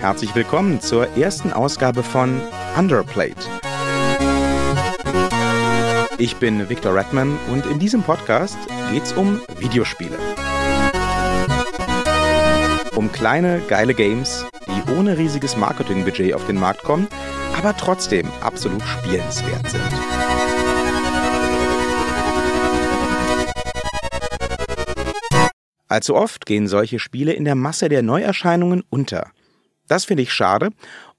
herzlich willkommen zur ersten Ausgabe von Underplayed. Ich bin Victor Redman und in diesem Podcast geht es um Videospiele. Um kleine, geile Games, die ohne riesiges Marketingbudget auf den Markt kommen, aber trotzdem absolut spielenswert sind. Allzu oft gehen solche Spiele in der Masse der Neuerscheinungen unter. Das finde ich schade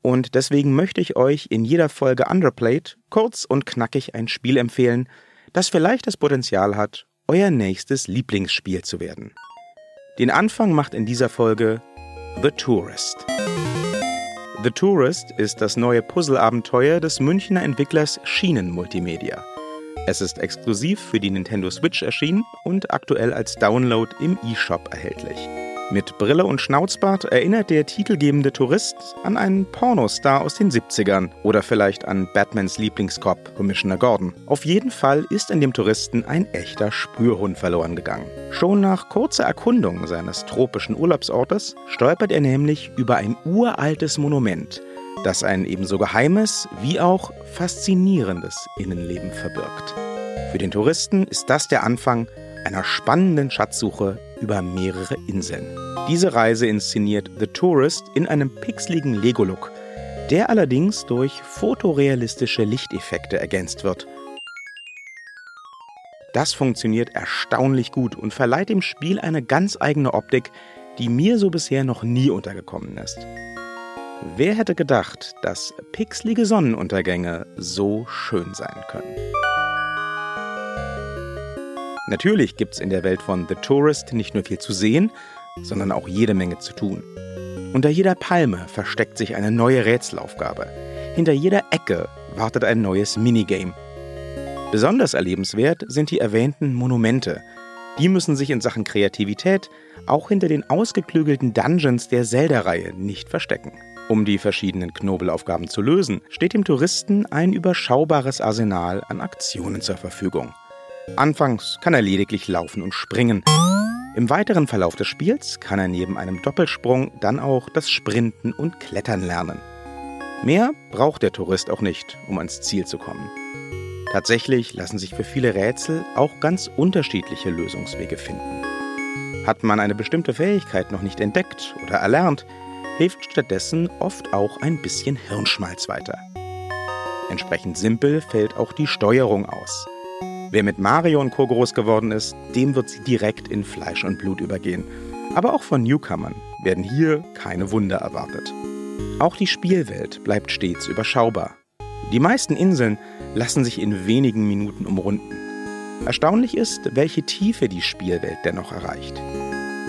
und deswegen möchte ich euch in jeder Folge Underplayed kurz und knackig ein Spiel empfehlen, das vielleicht das Potenzial hat, euer nächstes Lieblingsspiel zu werden. Den Anfang macht in dieser Folge The Tourist. The Tourist ist das neue Puzzleabenteuer des Münchner Entwicklers Schienen Multimedia. Es ist exklusiv für die Nintendo Switch erschienen und aktuell als Download im eShop erhältlich. Mit Brille und Schnauzbart erinnert der titelgebende Tourist an einen Pornostar aus den 70ern oder vielleicht an Batmans Lieblingskop, Commissioner Gordon. Auf jeden Fall ist in dem Touristen ein echter Spürhund verloren gegangen. Schon nach kurzer Erkundung seines tropischen Urlaubsortes stolpert er nämlich über ein uraltes Monument, das ein ebenso geheimes wie auch faszinierendes Innenleben verbirgt. Für den Touristen ist das der Anfang einer spannenden Schatzsuche über mehrere Inseln. Diese Reise inszeniert The Tourist in einem pixeligen Lego-Look, der allerdings durch fotorealistische Lichteffekte ergänzt wird. Das funktioniert erstaunlich gut und verleiht dem Spiel eine ganz eigene Optik, die mir so bisher noch nie untergekommen ist. Wer hätte gedacht, dass pixelige Sonnenuntergänge so schön sein können? Natürlich gibt es in der Welt von The Tourist nicht nur viel zu sehen, sondern auch jede Menge zu tun. Unter jeder Palme versteckt sich eine neue Rätselaufgabe. Hinter jeder Ecke wartet ein neues Minigame. Besonders erlebenswert sind die erwähnten Monumente. Die müssen sich in Sachen Kreativität auch hinter den ausgeklügelten Dungeons der Zelda-Reihe nicht verstecken. Um die verschiedenen Knobelaufgaben zu lösen, steht dem Touristen ein überschaubares Arsenal an Aktionen zur Verfügung. Anfangs kann er lediglich laufen und springen. Im weiteren Verlauf des Spiels kann er neben einem Doppelsprung dann auch das Sprinten und Klettern lernen. Mehr braucht der Tourist auch nicht, um ans Ziel zu kommen. Tatsächlich lassen sich für viele Rätsel auch ganz unterschiedliche Lösungswege finden. Hat man eine bestimmte Fähigkeit noch nicht entdeckt oder erlernt, hilft stattdessen oft auch ein bisschen Hirnschmalz weiter. Entsprechend simpel fällt auch die Steuerung aus. Wer mit Mario und Co. groß geworden ist, dem wird sie direkt in Fleisch und Blut übergehen. Aber auch von Newcomern werden hier keine Wunder erwartet. Auch die Spielwelt bleibt stets überschaubar. Die meisten Inseln lassen sich in wenigen Minuten umrunden. Erstaunlich ist, welche Tiefe die Spielwelt dennoch erreicht.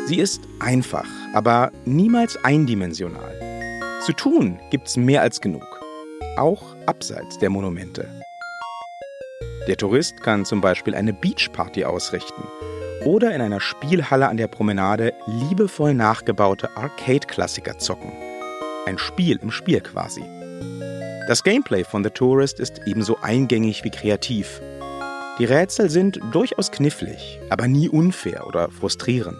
Sie ist einfach, aber niemals eindimensional. Zu tun gibt's mehr als genug, auch abseits der Monumente. Der Tourist kann zum Beispiel eine Beachparty ausrichten oder in einer Spielhalle an der Promenade liebevoll nachgebaute Arcade-Klassiker zocken. Ein Spiel im Spiel quasi. Das Gameplay von The Tourist ist ebenso eingängig wie kreativ. Die Rätsel sind durchaus knifflig, aber nie unfair oder frustrierend.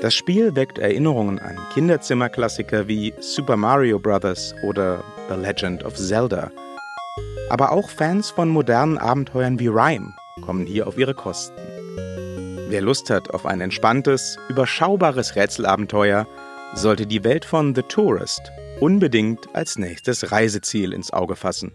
Das Spiel weckt Erinnerungen an Kinderzimmerklassiker wie Super Mario Bros. oder The Legend of Zelda. Aber auch Fans von modernen Abenteuern wie Rhyme kommen hier auf ihre Kosten. Wer Lust hat auf ein entspanntes, überschaubares Rätselabenteuer, sollte die Welt von The Tourist unbedingt als nächstes Reiseziel ins Auge fassen.